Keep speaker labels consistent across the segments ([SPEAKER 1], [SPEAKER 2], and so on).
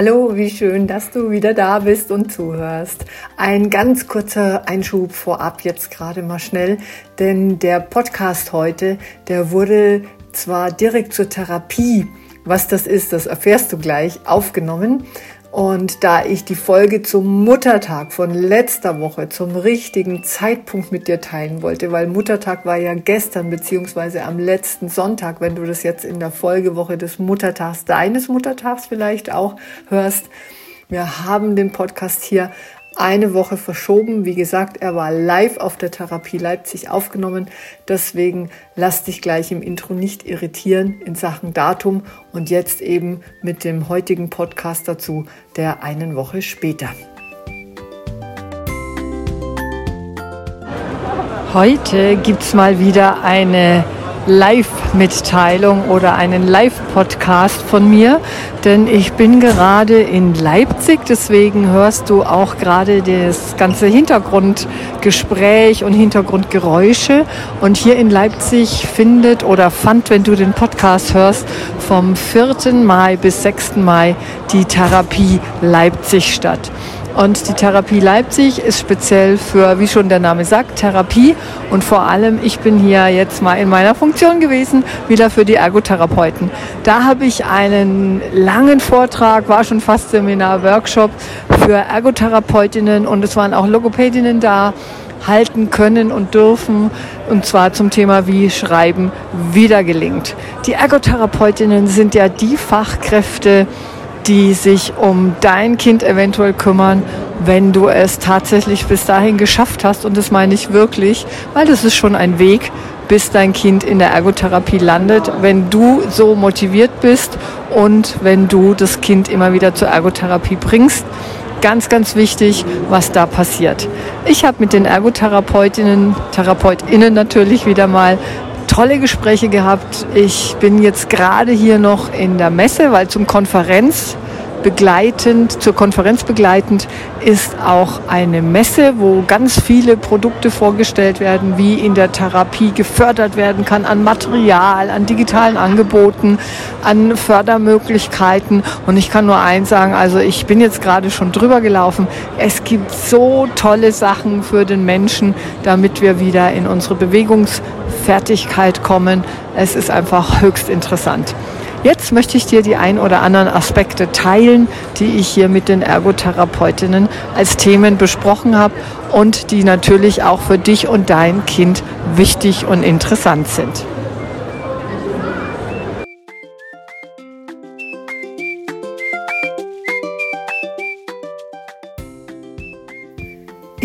[SPEAKER 1] Hallo, wie schön, dass du wieder da bist und zuhörst. Ein ganz kurzer Einschub vorab jetzt gerade mal schnell, denn der Podcast heute, der wurde zwar direkt zur Therapie, was das ist, das erfährst du gleich, aufgenommen. Und da ich die Folge zum Muttertag von letzter Woche zum richtigen Zeitpunkt mit dir teilen wollte, weil Muttertag war ja gestern beziehungsweise am letzten Sonntag, wenn du das jetzt in der Folgewoche des Muttertags, deines Muttertags vielleicht auch hörst. Wir haben den Podcast hier eine Woche verschoben. Wie gesagt, er war live auf der Therapie Leipzig aufgenommen. Deswegen lass dich gleich im Intro nicht irritieren in Sachen Datum und jetzt eben mit dem heutigen Podcast dazu, der einen Woche später. Heute gibt es mal wieder eine Live-Mitteilung oder einen Live-Podcast von mir, denn ich bin gerade in Leipzig, deswegen hörst du auch gerade das ganze Hintergrundgespräch und Hintergrundgeräusche. Und hier in Leipzig findet oder fand, wenn du den Podcast hörst, vom 4. Mai bis 6. Mai die Therapie Leipzig statt. Und die Therapie Leipzig ist speziell für, wie schon der Name sagt, Therapie. Und vor allem, ich bin hier jetzt mal in meiner Funktion gewesen, wieder für die Ergotherapeuten. Da habe ich einen langen Vortrag, war schon fast Seminar, Workshop für Ergotherapeutinnen und es waren auch Logopädinnen da halten können und dürfen, und zwar zum Thema, wie Schreiben wieder gelingt. Die Ergotherapeutinnen sind ja die Fachkräfte, die sich um dein Kind eventuell kümmern, wenn du es tatsächlich bis dahin geschafft hast. Und das meine ich wirklich, weil das ist schon ein Weg, bis dein Kind in der Ergotherapie landet, wenn du so motiviert bist und wenn du das Kind immer wieder zur Ergotherapie bringst. Ganz, ganz wichtig, was da passiert. Ich habe mit den Ergotherapeutinnen, Therapeutinnen natürlich wieder mal tolle Gespräche gehabt. Ich bin jetzt gerade hier noch in der Messe, weil zum Konferenz begleitend, zur Konferenz begleitend ist auch eine Messe, wo ganz viele Produkte vorgestellt werden, wie in der Therapie gefördert werden kann an Material, an digitalen Angeboten, an Fördermöglichkeiten. Und ich kann nur eins sagen, also ich bin jetzt gerade schon drüber gelaufen. Es gibt so tolle Sachen für den Menschen, damit wir wieder in unsere Bewegungsfertigkeit kommen. Es ist einfach höchst interessant. Jetzt möchte ich dir die ein oder anderen Aspekte teilen, die ich hier mit den Ergotherapeutinnen als Themen besprochen habe und die natürlich auch für dich und dein Kind wichtig und interessant sind.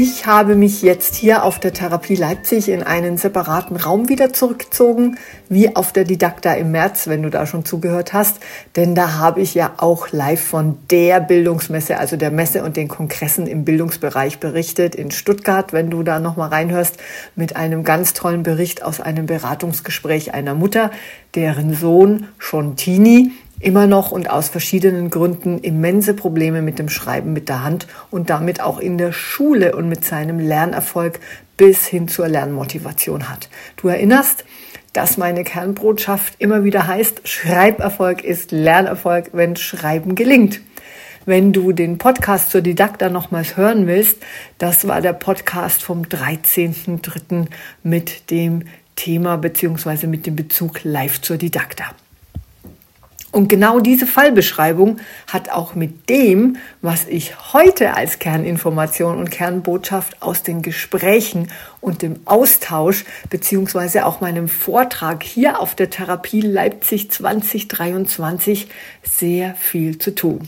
[SPEAKER 1] Ich habe mich jetzt hier auf der Therapie Leipzig in einen separaten Raum wieder zurückgezogen, wie auf der Didakta im März, wenn du da schon zugehört hast. Denn da habe ich ja auch live von der Bildungsmesse, also der Messe und den Kongressen im Bildungsbereich berichtet in Stuttgart, wenn du da nochmal reinhörst, mit einem ganz tollen Bericht aus einem Beratungsgespräch einer Mutter, deren Sohn schon Teenie immer noch und aus verschiedenen Gründen immense Probleme mit dem Schreiben mit der Hand und damit auch in der Schule und mit seinem Lernerfolg bis hin zur Lernmotivation hat. Du erinnerst, dass meine Kernbotschaft immer wieder heißt, Schreiberfolg ist Lernerfolg, wenn Schreiben gelingt. Wenn du den Podcast zur Didakta nochmals hören willst, das war der Podcast vom 13.03. mit dem Thema beziehungsweise mit dem Bezug live zur Didakta. Und genau diese Fallbeschreibung hat auch mit dem, was ich heute als Kerninformation und Kernbotschaft aus den Gesprächen und dem Austausch beziehungsweise auch meinem Vortrag hier auf der Therapie Leipzig 2023 sehr viel zu tun.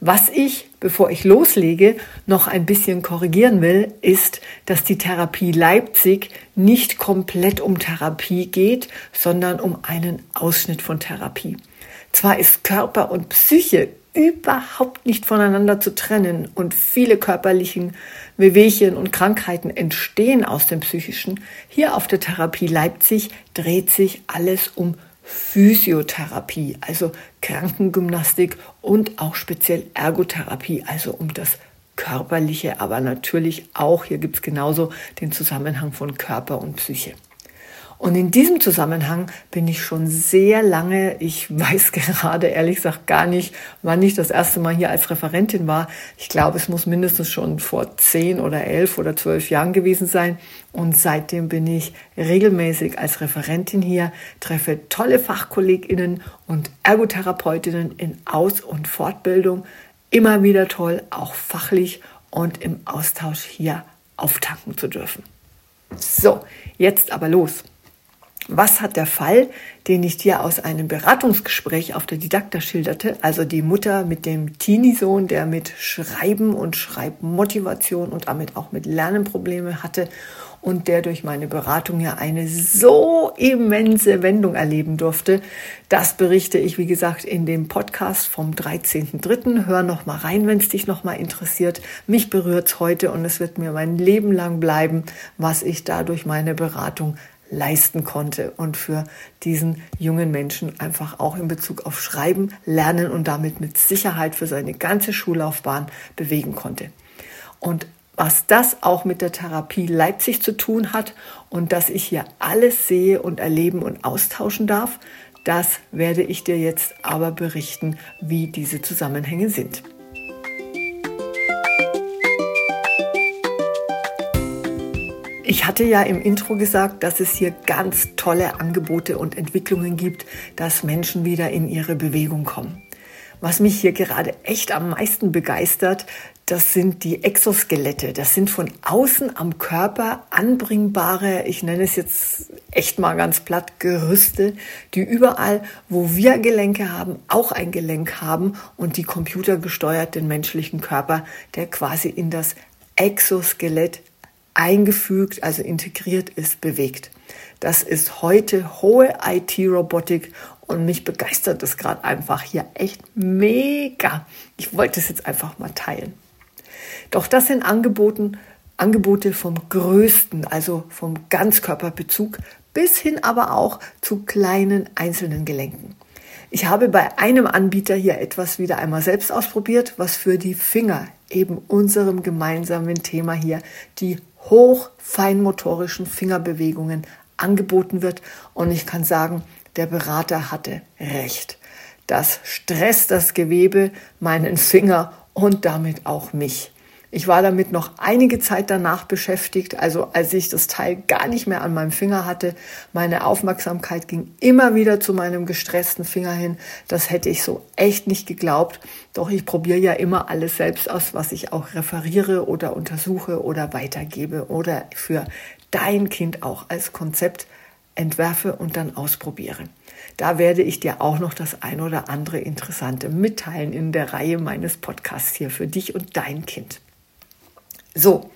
[SPEAKER 1] Was ich bevor ich loslege, noch ein bisschen korrigieren will, ist, dass die Therapie Leipzig nicht komplett um Therapie geht, sondern um einen Ausschnitt von Therapie. Zwar ist Körper und Psyche überhaupt nicht voneinander zu trennen und viele körperlichen Wehwehchen und Krankheiten entstehen aus dem Psychischen. Hier auf der Therapie Leipzig dreht sich alles um Physiotherapie, also Krankengymnastik und auch speziell Ergotherapie, also um das Körperliche, aber natürlich auch, hier gibt es genauso den Zusammenhang von Körper und Psyche. Und in diesem Zusammenhang bin ich schon sehr lange, ich weiß gerade ehrlich gesagt gar nicht, wann ich das erste Mal hier als Referentin war. Ich glaube, es muss mindestens schon vor zehn oder elf oder zwölf Jahren gewesen sein. Und seitdem bin ich regelmäßig als Referentin hier, treffe tolle Fachkolleginnen und Ergotherapeutinnen in Aus- und Fortbildung. Immer wieder toll, auch fachlich und im Austausch hier auftanken zu dürfen. So, jetzt aber los. Was hat der Fall, den ich dir aus einem Beratungsgespräch auf der Didakta schilderte, also die Mutter mit dem Teenie-Sohn, der mit Schreiben und Schreibmotivation und damit auch mit Lernenprobleme hatte und der durch meine Beratung ja eine so immense Wendung erleben durfte. Das berichte ich, wie gesagt, in dem Podcast vom 13.3. Hör noch mal rein, wenn es dich noch mal interessiert. Mich berührt es heute und es wird mir mein Leben lang bleiben, was ich da durch meine Beratung leisten konnte und für diesen jungen Menschen einfach auch in Bezug auf Schreiben, Lernen und damit mit Sicherheit für seine ganze Schullaufbahn bewegen konnte. Und was das auch mit der Therapie Leipzig zu tun hat und dass ich hier alles sehe und erleben und austauschen darf, das werde ich dir jetzt aber berichten, wie diese Zusammenhänge sind. Ich hatte ja im Intro gesagt, dass es hier ganz tolle Angebote und Entwicklungen gibt, dass Menschen wieder in ihre Bewegung kommen. Was mich hier gerade echt am meisten begeistert, das sind die Exoskelette. Das sind von außen am Körper anbringbare, ich nenne es jetzt echt mal ganz platt, Gerüste, die überall, wo wir Gelenke haben, auch ein Gelenk haben und die computergesteuert den menschlichen Körper, der quasi in das Exoskelett eingefügt, also integriert ist, bewegt. Das ist heute hohe IT-Robotik und mich begeistert das gerade einfach hier echt mega. Ich wollte es jetzt einfach mal teilen. Doch das sind Angeboten, Angebote vom größten, also vom Ganzkörperbezug bis hin aber auch zu kleinen einzelnen Gelenken. Ich habe bei einem Anbieter hier etwas wieder einmal selbst ausprobiert, was für die Finger, eben unserem gemeinsamen Thema hier, die hochfeinmotorischen Fingerbewegungen angeboten wird. Und ich kann sagen, der Berater hatte recht. Das stresst das Gewebe, meinen Finger und damit auch mich. Ich war damit noch einige Zeit danach beschäftigt, also als ich das Teil gar nicht mehr an meinem Finger hatte. Meine Aufmerksamkeit ging immer wieder zu meinem gestressten Finger hin. Das hätte ich so echt nicht geglaubt. Doch ich probiere ja immer alles selbst aus, was ich auch referiere oder untersuche oder weitergebe oder für dein Kind auch als Konzept entwerfe und dann ausprobiere. Da werde ich dir auch noch das ein oder andere Interessante mitteilen in der Reihe meines Podcasts hier für dich und dein Kind. So,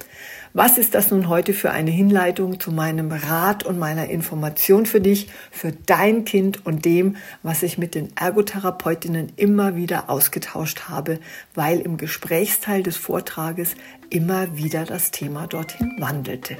[SPEAKER 1] was ist das nun heute für eine Hinleitung zu meinem Rat und meiner Information für dich, für dein Kind und dem, was ich mit den Ergotherapeutinnen immer wieder ausgetauscht habe, weil im Gesprächsteil des Vortrages immer wieder das Thema dorthin wandelte.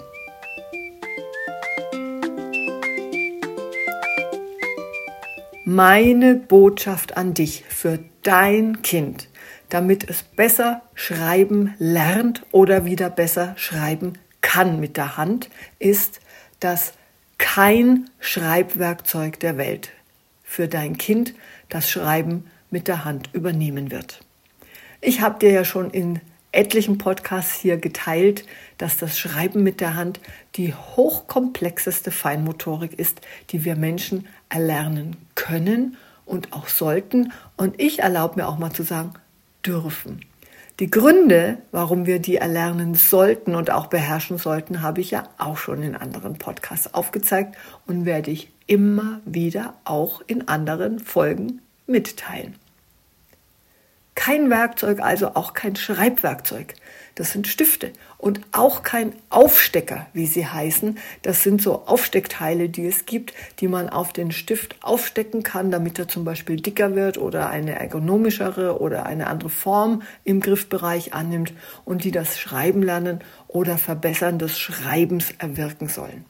[SPEAKER 1] Meine Botschaft an dich für dein Kind damit es besser schreiben lernt oder wieder besser schreiben kann mit der Hand, ist, dass kein Schreibwerkzeug der Welt für dein Kind das Schreiben mit der Hand übernehmen wird. Ich habe dir ja schon in etlichen Podcasts hier geteilt, dass das Schreiben mit der Hand die hochkomplexeste Feinmotorik ist, die wir Menschen erlernen können und auch sollten. Und ich erlaube mir auch mal zu sagen, dürfen. Die Gründe, warum wir die erlernen sollten und auch beherrschen sollten, habe ich ja auch schon in anderen Podcasts aufgezeigt und werde ich immer wieder auch in anderen Folgen mitteilen. Kein Werkzeug, also auch kein Schreibwerkzeug. Das sind Stifte und auch kein Aufstecker, wie sie heißen. Das sind so Aufsteckteile, die es gibt, die man auf den Stift aufstecken kann, damit er zum Beispiel dicker wird oder eine ergonomischere oder eine andere Form im Griffbereich annimmt und die das Schreiben lernen oder Verbessern des Schreibens erwirken sollen.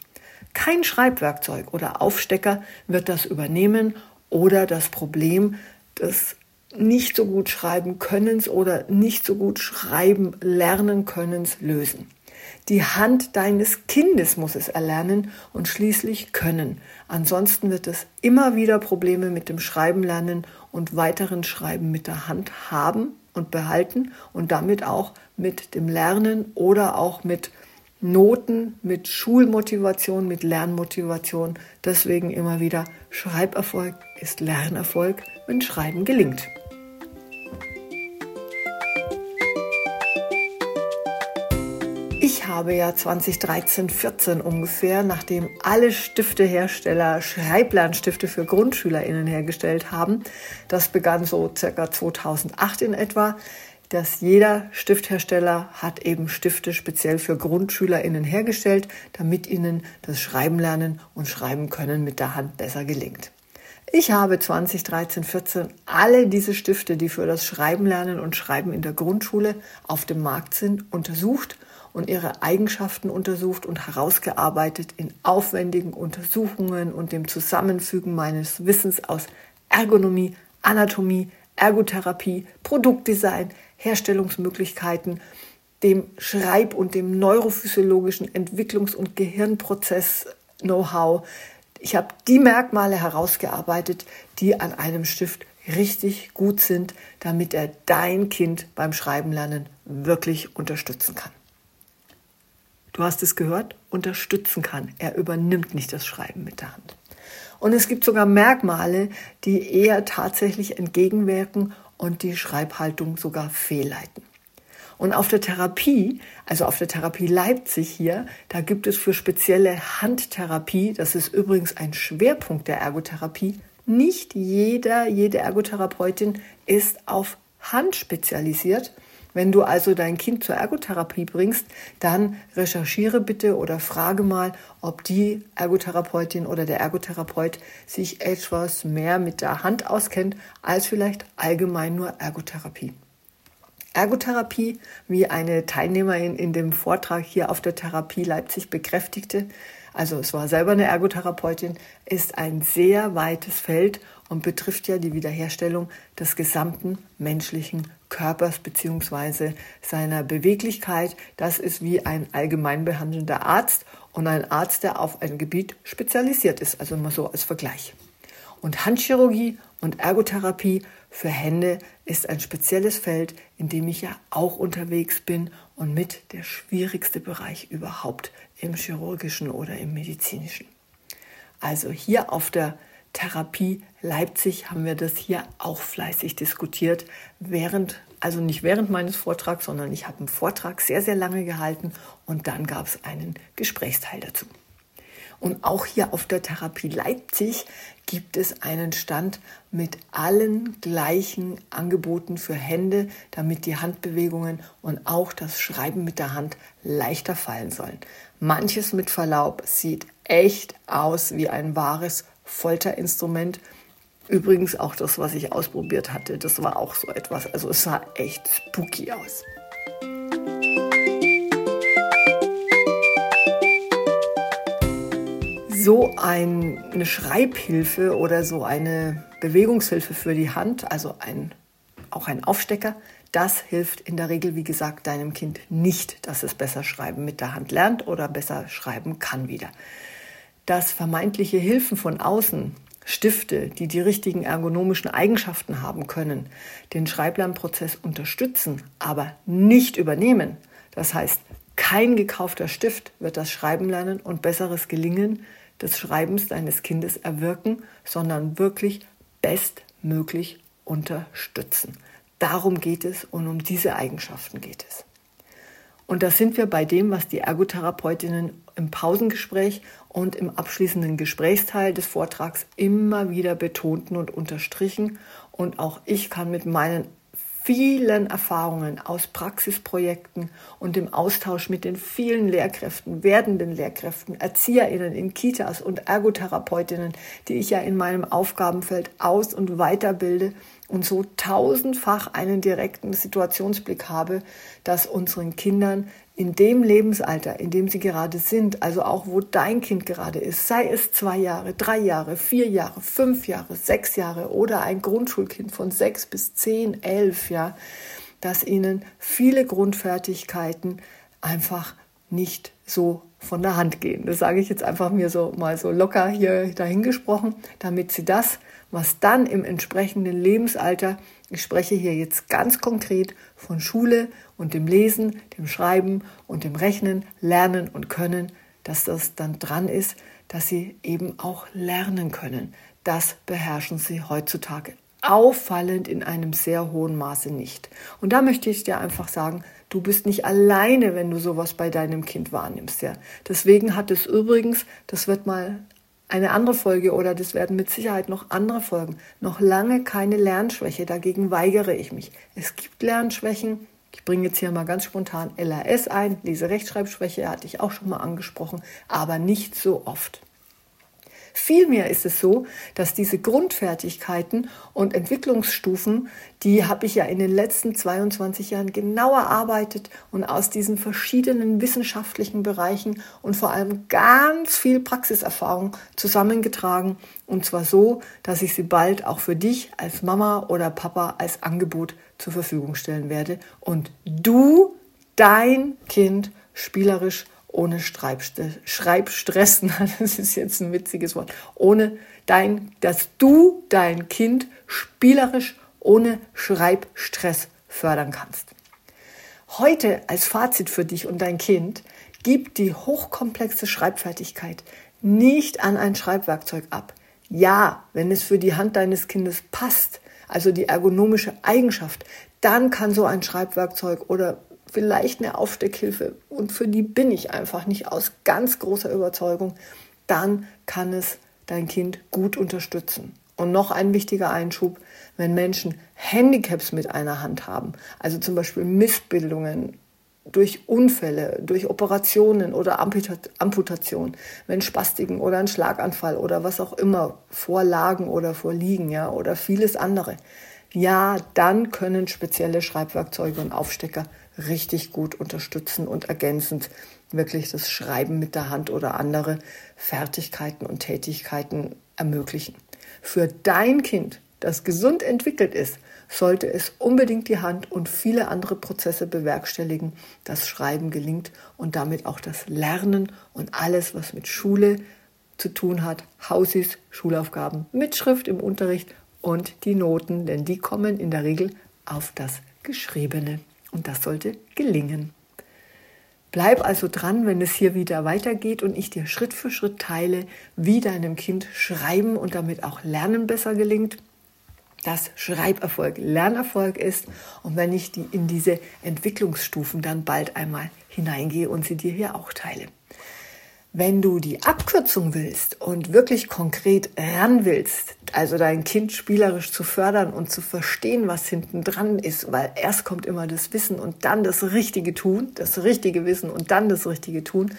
[SPEAKER 1] Kein Schreibwerkzeug oder Aufstecker wird das übernehmen oder das Problem des nicht so gut schreiben Könnens oder nicht so gut schreiben lernen Könnens lösen. Die Hand deines Kindes muss es erlernen und schließlich können. Ansonsten wird es immer wieder Probleme mit dem Schreiben lernen und weiteren Schreiben mit der Hand haben und behalten und damit auch mit dem Lernen oder auch mit Noten, mit Schulmotivation, mit Lernmotivation. Deswegen immer wieder Schreiberfolg ist Lernerfolg, wenn Schreiben gelingt. Ich habe ja 2013, 14 ungefähr, nachdem alle Stiftehersteller Schreiblernstifte für GrundschülerInnen hergestellt haben, das begann so circa 2008 in etwa, dass jeder Stifthersteller hat eben Stifte speziell für GrundschülerInnen hergestellt, damit ihnen das Schreiben lernen und Schreiben können mit der Hand besser gelingt. Ich habe 2013, 14 alle diese Stifte, die für das Schreiben lernen und Schreiben in der Grundschule auf dem Markt sind, untersucht und ihre Eigenschaften untersucht und herausgearbeitet in aufwendigen Untersuchungen und dem Zusammenfügen meines Wissens aus Ergonomie, Anatomie, Ergotherapie, Produktdesign, Herstellungsmöglichkeiten, dem Schreib- und dem neurophysiologischen Entwicklungs- und Gehirnprozess-Know-how. Ich habe die Merkmale herausgearbeitet, die an einem Stift richtig gut sind, damit er dein Kind beim Schreiben lernen wirklich unterstützen kann du hast es gehört, unterstützen kann. Er übernimmt nicht das Schreiben mit der Hand. Und es gibt sogar Merkmale, die eher tatsächlich entgegenwirken und die Schreibhaltung sogar fehlleiten. Und auf der Therapie, also auf der Therapie Leipzig hier, da gibt es für spezielle Handtherapie, das ist übrigens ein Schwerpunkt der Ergotherapie, nicht jeder, jede Ergotherapeutin ist auf Hand spezialisiert, wenn du also dein Kind zur Ergotherapie bringst, dann recherchiere bitte oder frage mal, ob die Ergotherapeutin oder der Ergotherapeut sich etwas mehr mit der Hand auskennt als vielleicht allgemein nur Ergotherapie. Ergotherapie, wie eine Teilnehmerin in dem Vortrag hier auf der Therapie Leipzig bekräftigte, also es war selber eine Ergotherapeutin, ist ein sehr weites Feld und betrifft ja die Wiederherstellung des gesamten menschlichen Körpers beziehungsweise seiner Beweglichkeit. Das ist wie ein allgemein behandelnder Arzt und ein Arzt, der auf ein Gebiet spezialisiert ist, also mal so als Vergleich. Und Handchirurgie und Ergotherapie für Hände ist ein spezielles Feld, in dem ich ja auch unterwegs bin und mit der schwierigste Bereich überhaupt im chirurgischen oder im medizinischen. Also hier auf der Therapie Leipzig haben wir das hier auch fleißig diskutiert, während, also nicht während meines Vortrags, sondern ich habe einen Vortrag sehr, sehr lange gehalten und dann gab es einen Gesprächsteil dazu. Und auch hier auf der Therapie Leipzig gibt es einen Stand mit allen gleichen Angeboten für Hände, damit die Handbewegungen und auch das Schreiben mit der Hand leichter fallen sollen. Manches mit Verlaub sieht echt aus wie ein wahres Folterinstrument. Übrigens auch das, was ich ausprobiert hatte, das war auch so etwas. Also es sah echt spooky aus. So ein, eine Schreibhilfe oder so eine Bewegungshilfe für die Hand, also ein, auch ein Aufstecker, das hilft in der Regel, wie gesagt, deinem Kind nicht, dass es besser schreiben mit der Hand lernt oder besser schreiben kann wieder dass vermeintliche Hilfen von außen, Stifte, die die richtigen ergonomischen Eigenschaften haben können, den Schreiblernprozess unterstützen, aber nicht übernehmen. Das heißt, kein gekaufter Stift wird das Schreiben lernen und besseres Gelingen des Schreibens deines Kindes erwirken, sondern wirklich bestmöglich unterstützen. Darum geht es und um diese Eigenschaften geht es. Und da sind wir bei dem, was die Ergotherapeutinnen im Pausengespräch und im abschließenden Gesprächsteil des Vortrags immer wieder betonten und unterstrichen. Und auch ich kann mit meinen vielen Erfahrungen aus Praxisprojekten und dem Austausch mit den vielen Lehrkräften, werdenden Lehrkräften, Erzieherinnen in Kitas und Ergotherapeutinnen, die ich ja in meinem Aufgabenfeld aus- und weiterbilde und so tausendfach einen direkten Situationsblick habe, dass unseren Kindern in dem Lebensalter, in dem sie gerade sind, also auch wo dein Kind gerade ist, sei es zwei Jahre, drei Jahre, vier Jahre, fünf Jahre, sechs Jahre oder ein Grundschulkind von sechs bis zehn, elf, ja, dass ihnen viele Grundfertigkeiten einfach nicht so von der Hand gehen. Das sage ich jetzt einfach mir so mal so locker hier dahingesprochen, damit sie das, was dann im entsprechenden Lebensalter, ich spreche hier jetzt ganz konkret von Schule und dem Lesen, dem Schreiben und dem Rechnen, Lernen und Können, dass das dann dran ist, dass sie eben auch lernen können. Das beherrschen sie heutzutage auffallend in einem sehr hohen Maße nicht. Und da möchte ich dir einfach sagen, du bist nicht alleine, wenn du sowas bei deinem Kind wahrnimmst. Ja. Deswegen hat es übrigens, das wird mal eine andere Folge oder das werden mit Sicherheit noch andere Folgen, noch lange keine Lernschwäche. Dagegen weigere ich mich. Es gibt Lernschwächen. Ich bringe jetzt hier mal ganz spontan LAS ein. Lese-Rechtschreibschwäche hatte ich auch schon mal angesprochen, aber nicht so oft. Vielmehr ist es so, dass diese Grundfertigkeiten und Entwicklungsstufen, die habe ich ja in den letzten 22 Jahren genau erarbeitet und aus diesen verschiedenen wissenschaftlichen Bereichen und vor allem ganz viel Praxiserfahrung zusammengetragen. Und zwar so, dass ich sie bald auch für dich als Mama oder Papa als Angebot zur Verfügung stellen werde und du dein Kind spielerisch ohne Schreibstress, das ist jetzt ein witziges Wort, ohne dein, dass du dein Kind spielerisch ohne Schreibstress fördern kannst. Heute als Fazit für dich und dein Kind, gib die hochkomplexe Schreibfertigkeit nicht an ein Schreibwerkzeug ab. Ja, wenn es für die Hand deines Kindes passt, also die ergonomische Eigenschaft, dann kann so ein Schreibwerkzeug oder vielleicht eine Aufsteckhilfe und für die bin ich einfach nicht aus ganz großer Überzeugung, dann kann es dein Kind gut unterstützen. Und noch ein wichtiger Einschub, wenn Menschen Handicaps mit einer Hand haben, also zum Beispiel Missbildungen durch Unfälle, durch Operationen oder Amputation, wenn Spastiken oder ein Schlaganfall oder was auch immer vorlagen oder vorliegen, ja, oder vieles andere. Ja, dann können spezielle Schreibwerkzeuge und Aufstecker richtig gut unterstützen und ergänzend wirklich das Schreiben mit der Hand oder andere Fertigkeiten und Tätigkeiten ermöglichen. Für dein Kind, das gesund entwickelt ist, sollte es unbedingt die Hand und viele andere Prozesse bewerkstelligen, das Schreiben gelingt und damit auch das Lernen und alles, was mit Schule zu tun hat, Hausis, Schulaufgaben, Mitschrift im Unterricht und die Noten, denn die kommen in der Regel auf das Geschriebene. Und das sollte gelingen. Bleib also dran, wenn es hier wieder weitergeht und ich dir Schritt für Schritt teile, wie deinem Kind Schreiben und damit auch Lernen besser gelingt, dass Schreiberfolg Lernerfolg ist und wenn ich die in diese Entwicklungsstufen dann bald einmal hineingehe und sie dir hier auch teile. Wenn du die Abkürzung willst und wirklich konkret ran willst, also dein Kind spielerisch zu fördern und zu verstehen, was hinten dran ist, weil erst kommt immer das Wissen und dann das richtige Tun, das richtige Wissen und dann das richtige Tun,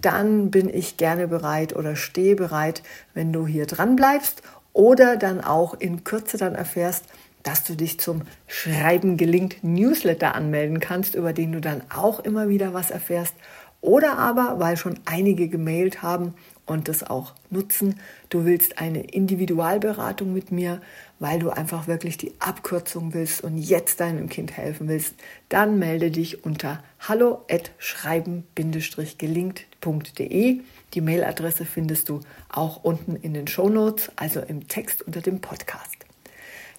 [SPEAKER 1] dann bin ich gerne bereit oder stehe bereit, wenn du hier dran bleibst oder dann auch in Kürze dann erfährst, dass du dich zum Schreiben gelingt Newsletter anmelden kannst, über den du dann auch immer wieder was erfährst oder aber, weil schon einige gemailt haben und das auch nutzen, du willst eine Individualberatung mit mir, weil du einfach wirklich die Abkürzung willst und jetzt deinem Kind helfen willst, dann melde dich unter hallo@schreiben-gelingt.de. Die Mailadresse findest du auch unten in den Show Notes, also im Text unter dem Podcast.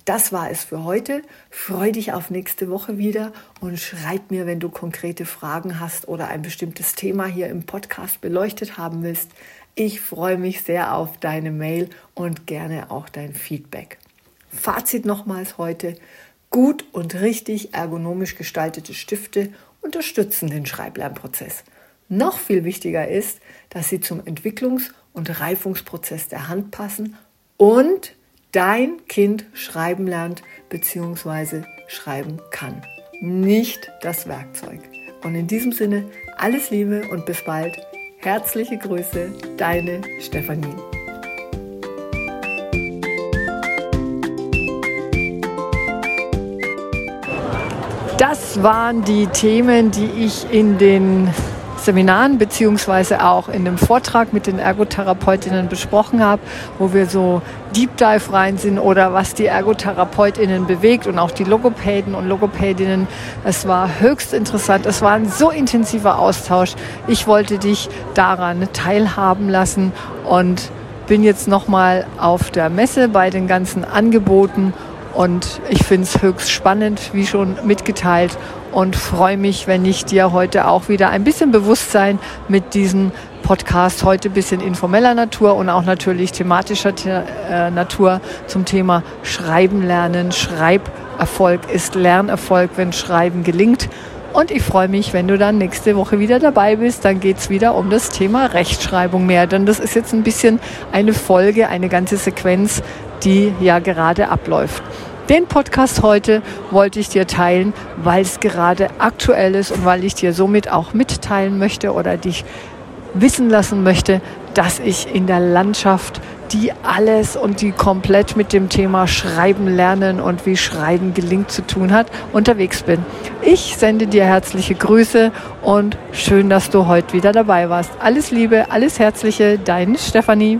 [SPEAKER 1] Das war es für heute. Freu dich auf nächste Woche wieder und schreib mir, wenn du konkrete Fragen hast oder ein bestimmtes Thema hier im Podcast beleuchtet haben willst. Ich freue mich sehr auf deine Mail und gerne auch dein Feedback. Fazit nochmals heute. Gut und richtig ergonomisch gestaltete Stifte unterstützen den Schreiblernprozess. Noch viel wichtiger ist, dass sie zum Entwicklungs- und Reifungsprozess der Hand passen und dein Kind schreiben lernt bzw. schreiben kann, nicht das Werkzeug. Und in diesem Sinne alles Liebe und bis bald. Herzliche Grüße, deine Stefanie. Das waren die Themen, die ich in den Seminaren beziehungsweise auch in dem Vortrag mit den Ergotherapeutinnen besprochen habe, wo wir so Deep Dive rein sind oder was die Ergotherapeutinnen bewegt und auch die Logopäden und Logopädinnen. Es war höchst interessant. Es war ein so intensiver Austausch. Ich wollte dich daran teilhaben lassen und bin jetzt nochmal auf der Messe bei den ganzen Angeboten und ich finde es höchst spannend, wie schon mitgeteilt und freue mich, wenn ich dir heute auch wieder ein bisschen Bewusstsein mit diesem Podcast heute ein bisschen informeller Natur und auch natürlich thematischer äh, Natur zum Thema Schreiben lernen. Schreiberfolg ist Lernerfolg, wenn Schreiben gelingt. Und ich freue mich, wenn du dann nächste Woche wieder dabei bist. Dann geht es wieder um das Thema Rechtschreibung mehr. Denn das ist jetzt ein bisschen eine Folge, eine ganze Sequenz, die ja gerade abläuft. Den Podcast heute wollte ich dir teilen, weil es gerade aktuell ist und weil ich dir somit auch mitteilen möchte oder dich wissen lassen möchte, dass ich in der Landschaft, die alles und die komplett mit dem Thema Schreiben lernen und wie Schreiben gelingt zu tun hat, unterwegs bin. Ich sende dir herzliche Grüße und schön, dass du heute wieder dabei warst. Alles Liebe, alles Herzliche, deine Stefanie.